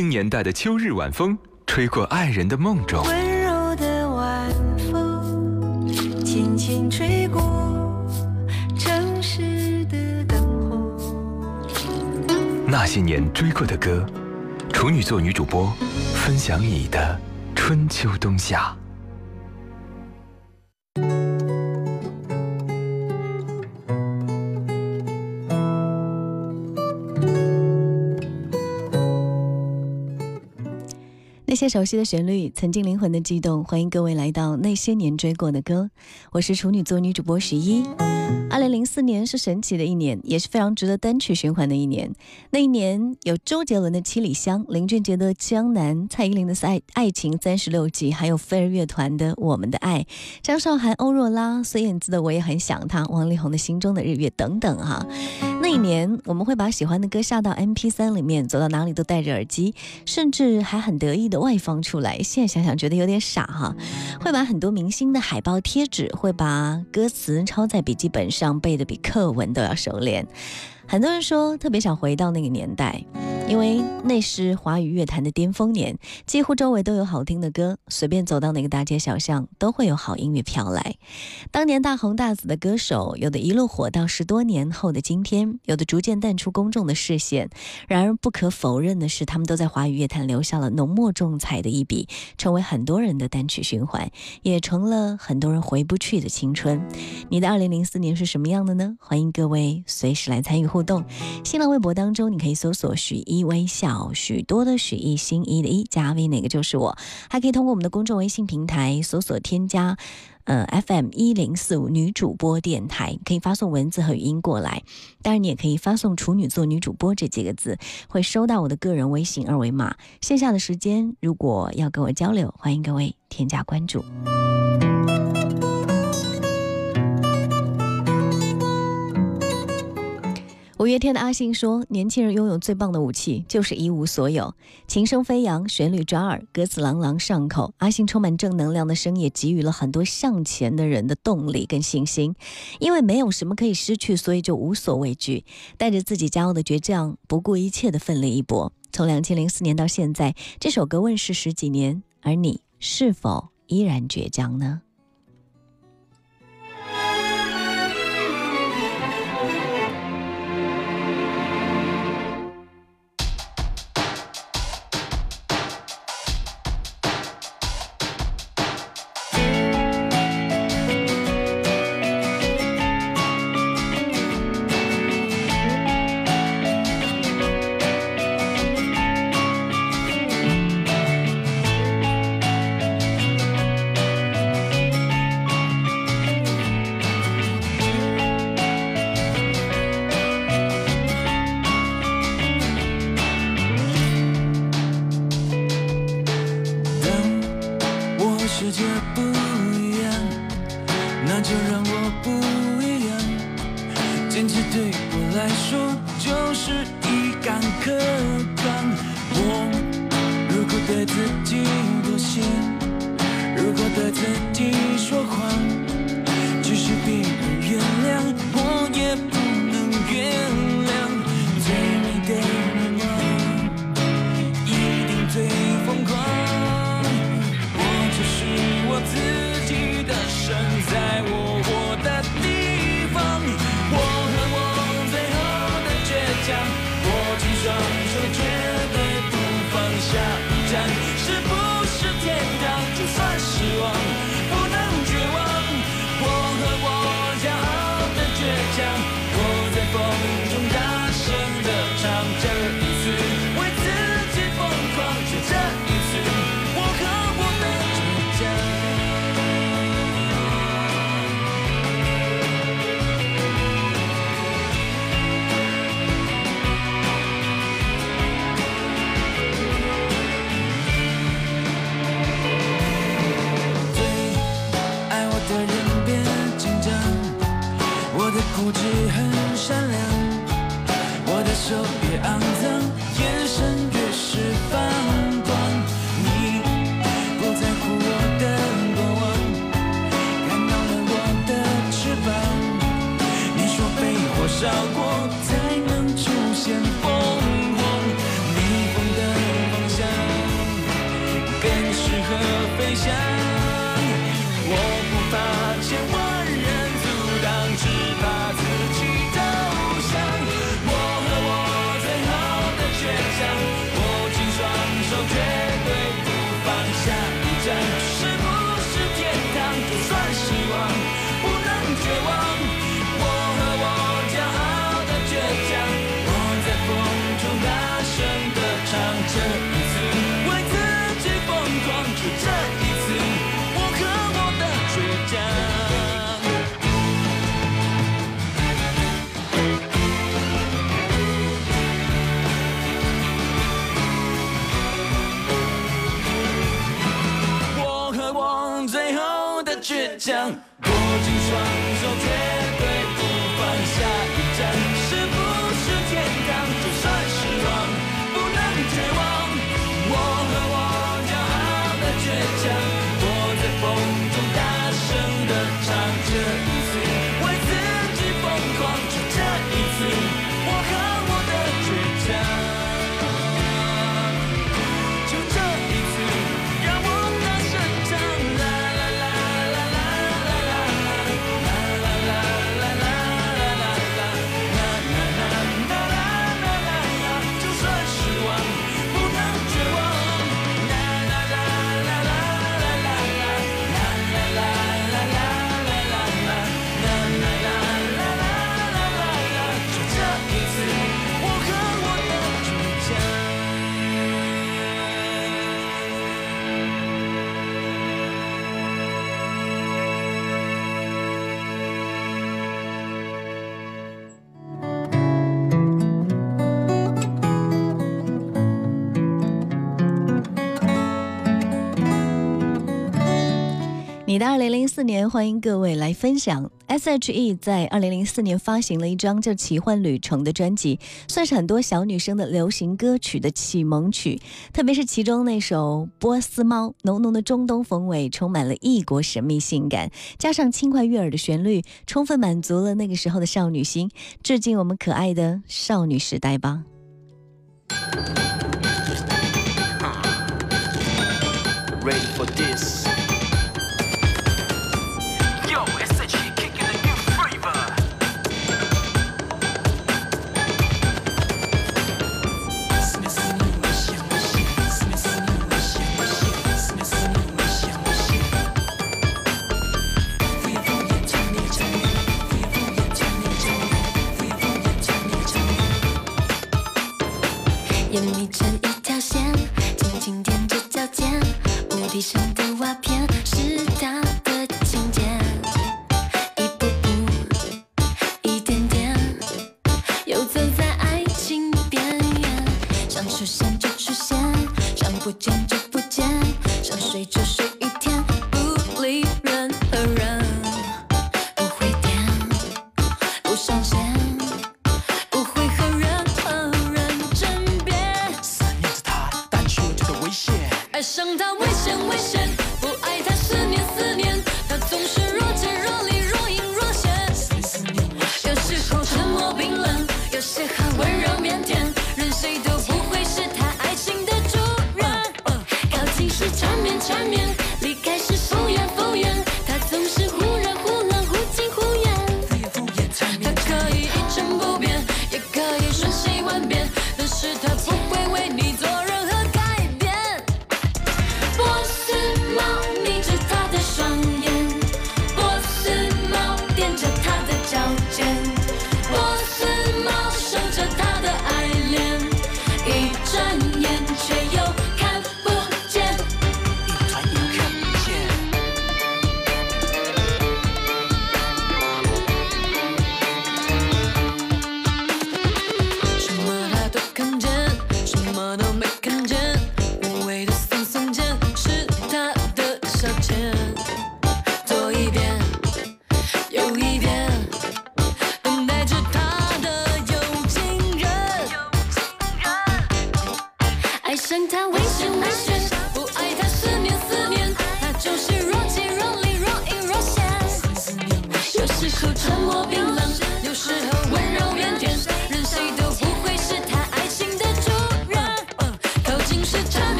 零年代的秋日晚风，吹过爱人的梦中。温柔的晚风，轻轻吹过城市的灯火。那些年追过的歌，处女座女主播分享你的春秋冬夏。熟悉的旋律，曾经灵魂的悸动。欢迎各位来到那些年追过的歌，我是处女座女主播十一。二零零四年是神奇的一年，也是非常值得单曲循环的一年。那一年有周杰伦的《七里香》，林俊杰的《江南》，蔡依林的《爱爱情三十六计》，还有飞儿乐团的《我们的爱》，张韶涵、欧若拉、孙燕姿的《我也很想他》，王力宏的《心中的日月》等等哈。那一年，我们会把喜欢的歌下到 MP 3里面，走到哪里都戴着耳机，甚至还很得意的外放出来。现在想想觉得有点傻哈。会把很多明星的海报贴纸，会把歌词抄在笔记本本上，背的比课文都要熟练。很多人说特别想回到那个年代，因为那是华语乐坛的巅峰年，几乎周围都有好听的歌，随便走到哪个大街小巷都会有好音乐飘来。当年大红大紫的歌手，有的一路火到十多年后的今天，有的逐渐淡出公众的视线。然而不可否认的是，他们都在华语乐坛留下了浓墨重彩的一笔，成为很多人的单曲循环，也成了很多人回不去的青春。你的二零零四年是什么样的呢？欢迎各位随时来参与互互动。新浪微博当中，你可以搜索“许一微笑”，许多的许一心一的一加 V 哪个就是我，还可以通过我们的公众微信平台搜索添加。呃，FM 一零四五女主播电台可以发送文字和语音过来，当然你也可以发送“处女座女主播”这几个字，会收到我的个人微信二维码。线下的时间如果要跟我交流，欢迎各位添加关注。五月天的阿信说：“年轻人拥有最棒的武器就是一无所有。”琴声飞扬，旋律抓耳，歌词朗朗上口。阿信充满正能量的声也给予了很多向前的人的动力跟信心。因为没有什么可以失去，所以就无所畏惧，带着自己骄傲的倔强，不顾一切的奋力一搏。从两千零四年到现在，这首歌问世十几年，而你是否依然倔强呢？那就让我不一样。坚持对我来说就是一杆刻板。我如果对自己妥协，如果对自己说谎，即使别人原谅，我也不能原谅。照顾将二零零四年欢迎各位来分享 she 在二零零四年发行了一张叫奇幻旅程的专辑算是很多小女生的流行歌曲的启蒙曲。特别是其中那首波斯猫浓浓的中东风味充满了异国神秘性感。加上轻快悦耳的旋律充分满足了那个时候的少女心致敬我们可爱的少女时代吧。Ready for this 也能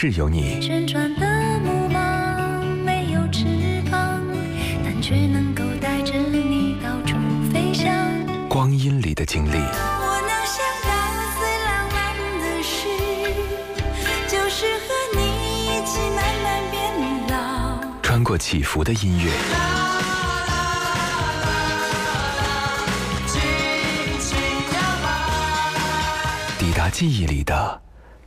这城市有你，旋转的木马没有翅膀，但却能够带着你到处飞翔。光阴里的经历，我能想到最浪漫的事，就是和你一起慢慢变老。穿过起伏的音乐，抵达记忆里的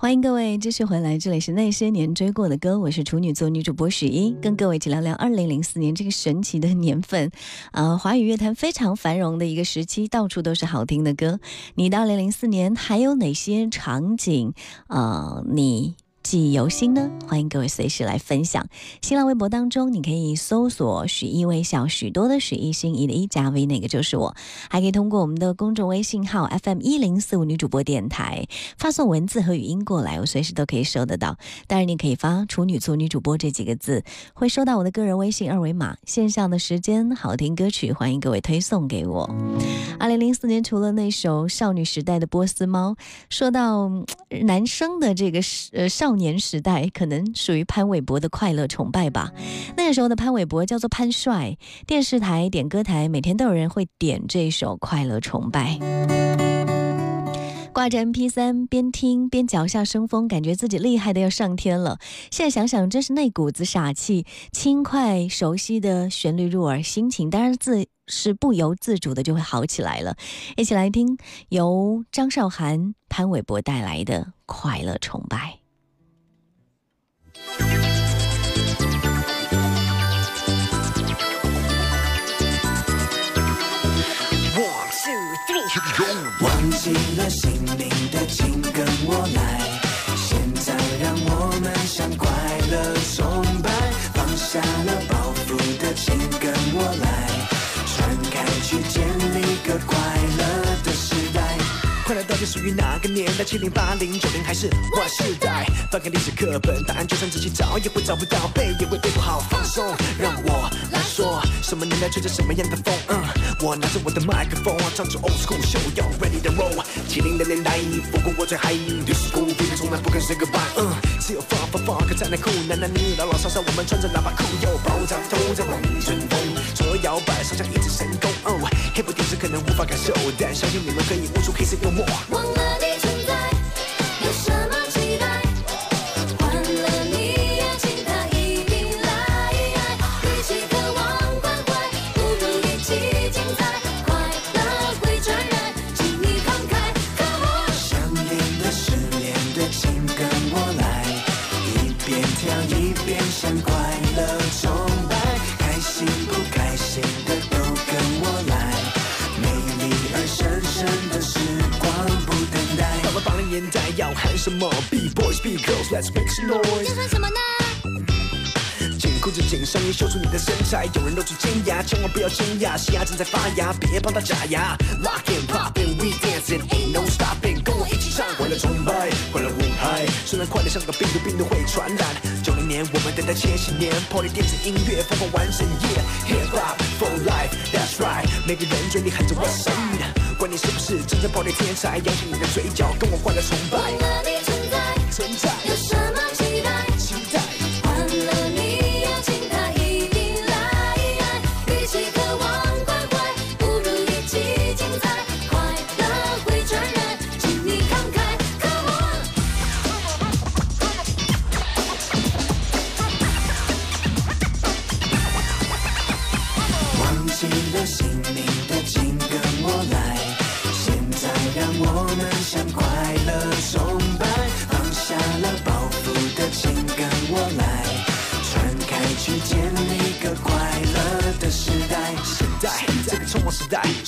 欢迎各位继续回来，这里是那些年追过的歌，我是处女座女主播许一，跟各位一起聊聊二零零四年这个神奇的年份，啊、华语乐坛非常繁荣的一个时期，到处都是好听的歌。你的二零零四年还有哪些场景，呃，你？记忆犹新呢？欢迎各位随时来分享。新浪微博当中，你可以搜索“许一微笑”，许多的许一心一的一加 V，那个就是我。还可以通过我们的公众微信号 FM 一零四五女主播电台发送文字和语音过来，我随时都可以收得到。当然，你可以发“处女座女主播”这几个字，会收到我的个人微信二维码。线上的时间，好听歌曲，欢迎各位推送给我。二零零四年，除了那首少女时代的《波斯猫》，说到男生的这个呃少少年时代，可能属于潘玮柏的快乐崇拜吧。那个时候的潘玮柏叫做潘帅，电视台、点歌台每天都有人会点这首《快乐崇拜》。挂着 MP 3边听边脚下生风，感觉自己厉害的要上天了。现在想想，真是那股子傻气，轻快熟悉的旋律入耳，心情当然自是不由自主的就会好起来了。一起来听由张韶涵、潘玮柏带来的《快乐崇拜》。忘记了姓名的，请跟我来。现在让我们向快乐崇拜，放下了包袱的，请跟我来。传开去，建立个快乐。快乐到底属于哪个年代？七零、八零、九零还是 Y 世代？翻开历史课本，答案就算仔细找也会找不到，背也会背不好。放松，让我来说，什么年代吹着什么样的风？嗯，我拿着我的麦克风，唱着 old school show，要 ready to roll。七零的年代，不过我最嗨，disco 毕竟从来不肯 say goodbye。嗯，只有 funk funk funk 才能酷，男男女女老老少少，我们穿着喇叭裤，又爆炸头在往前风，摇摆，上下一直神功。哦，hip 电视可能无法感受，但相信你们可以悟出黑色幽默。要喊什么？Be boys, be girls, let's make some 要 noise。喊什么呢？紧裤子紧上衣，秀出你的身材。有人露出尖牙，千万不要惊讶，新芽正在发芽，别帮它假牙。Lock and pop and we dancing, ain't no stopping，跟我一起唱，快乐崇拜，快乐舞嗨。虽然快乐像个病毒，病毒会传染。九零年，我们等待千禧年，Party 电子音乐疯狂完整夜，Hip hop for life，That's right，每个人嘴里喊着 What's up，管你是不是真正 Party 天才，扬起你的嘴角，跟我快乐崇拜忘。了你存在，存在，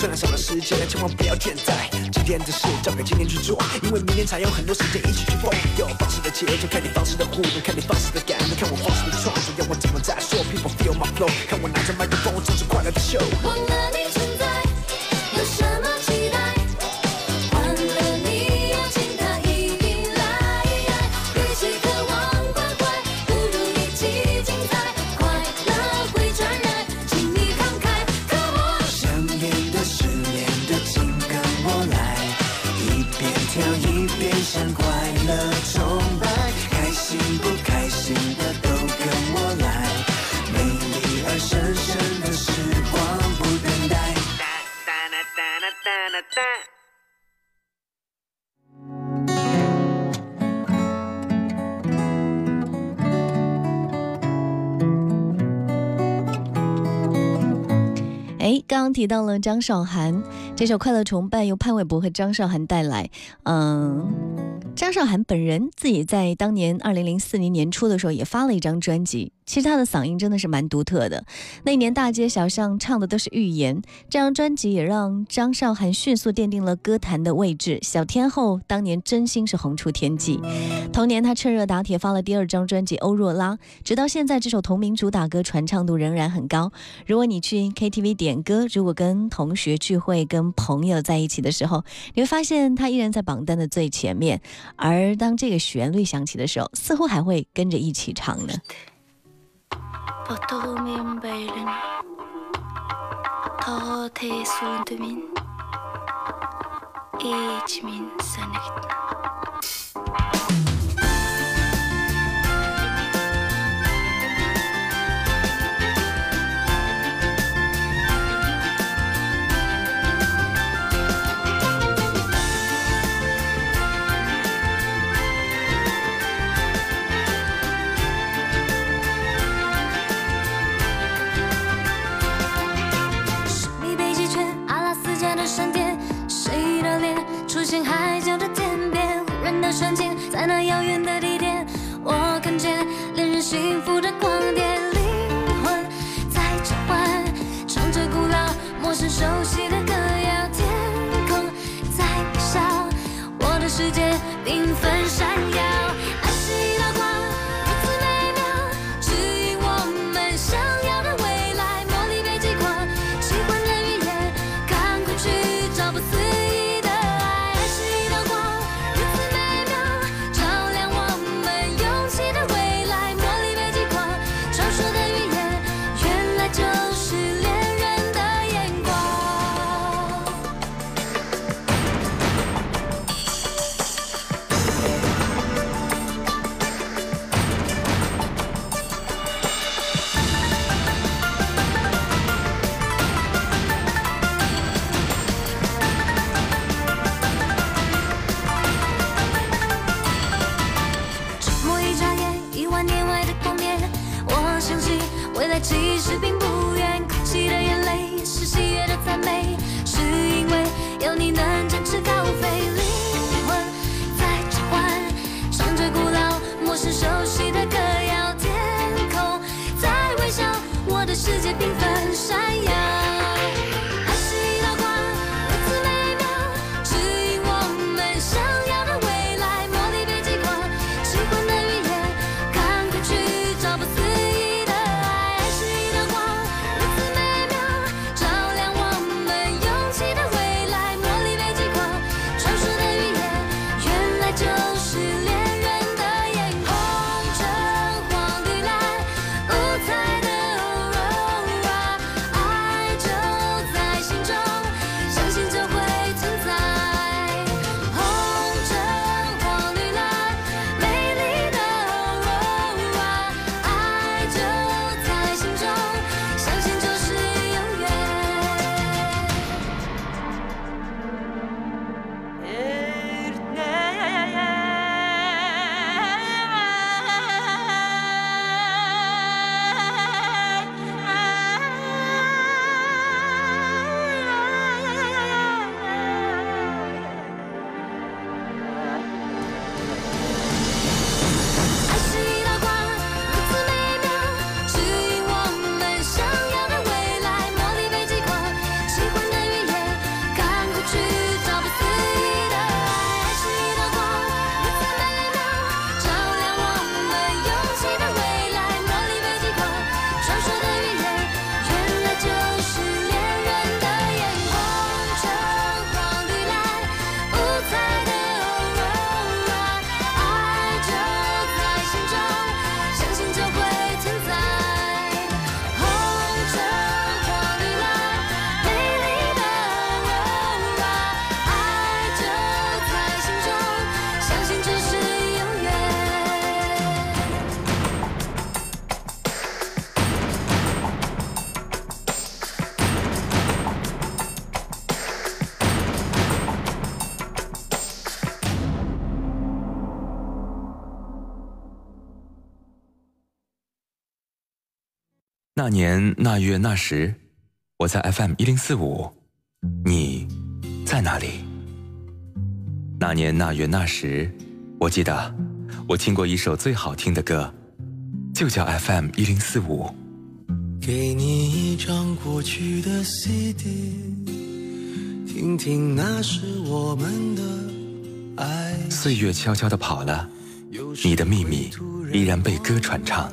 虽然少了时间，但千万不要倦怠。今天的事交给今天去做，因为明天才有很多时间一起去疯。有放肆的节奏，看你放肆的互动，看你提到了张韶涵，这首《快乐崇拜》由潘玮柏和张韶涵带来。嗯，张韶涵本人自己在当年二零零四年年初的时候也发了一张专辑，其实她的嗓音真的是蛮独特的。那年大街小巷唱的都是寓言，这张专辑也让张韶涵迅速奠定了歌坛的位置。小天后当年真心是红出天际。同年，她趁热打铁发了第二张专辑《欧若拉》，直到现在，这首同名主打歌传唱度仍然很高。如果你去 KTV 点歌，如果跟同学聚会、跟朋友在一起的时候，你会发现他依然在榜单的最前面。而当这个旋律响起的时候，似乎还会跟着一起唱呢。在那遥远的地点，我看见恋人幸福的光点，灵魂在召唤，唱着古老、陌生、熟悉的歌谣，天空在微笑，我的世界缤纷闪耀，其实并不远哭泣的眼泪是喜悦的赞美是因为有你能那年那月那时，我在 FM 一零四五，你在哪里？那年那月那时，我记得我听过一首最好听的歌，就叫 FM 一零四五。给你一张过去的 CD，听听那是我们的爱。岁月悄悄地跑了，你的秘密依然被歌传唱。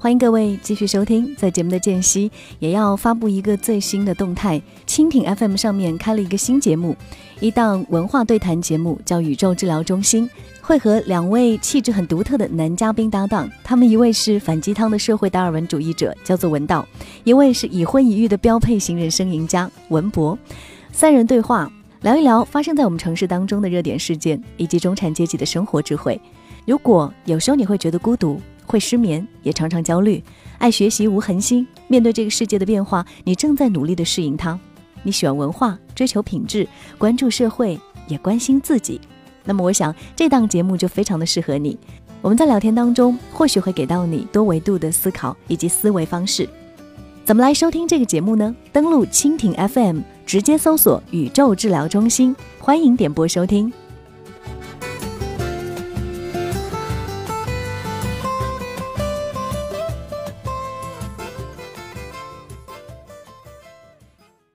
欢迎各位继续收听，在节目的间隙也要发布一个最新的动态。蜻蜓 FM 上面开了一个新节目，一档文化对谈节目，叫《宇宙治疗中心》，会和两位气质很独特的男嘉宾搭档。他们一位是反鸡汤的社会达尔文主义者，叫做文道；一位是已婚已育的标配型人生赢家文博。三人对话，聊一聊发生在我们城市当中的热点事件，以及中产阶级的生活智慧。如果有时候你会觉得孤独，会失眠，也常常焦虑，爱学习无恒心。面对这个世界的变化，你正在努力的适应它。你喜欢文化，追求品质，关注社会，也关心自己。那么，我想这档节目就非常的适合你。我们在聊天当中，或许会给到你多维度的思考以及思维方式。怎么来收听这个节目呢？登录蜻蜓 FM，直接搜索“宇宙治疗中心”，欢迎点播收听。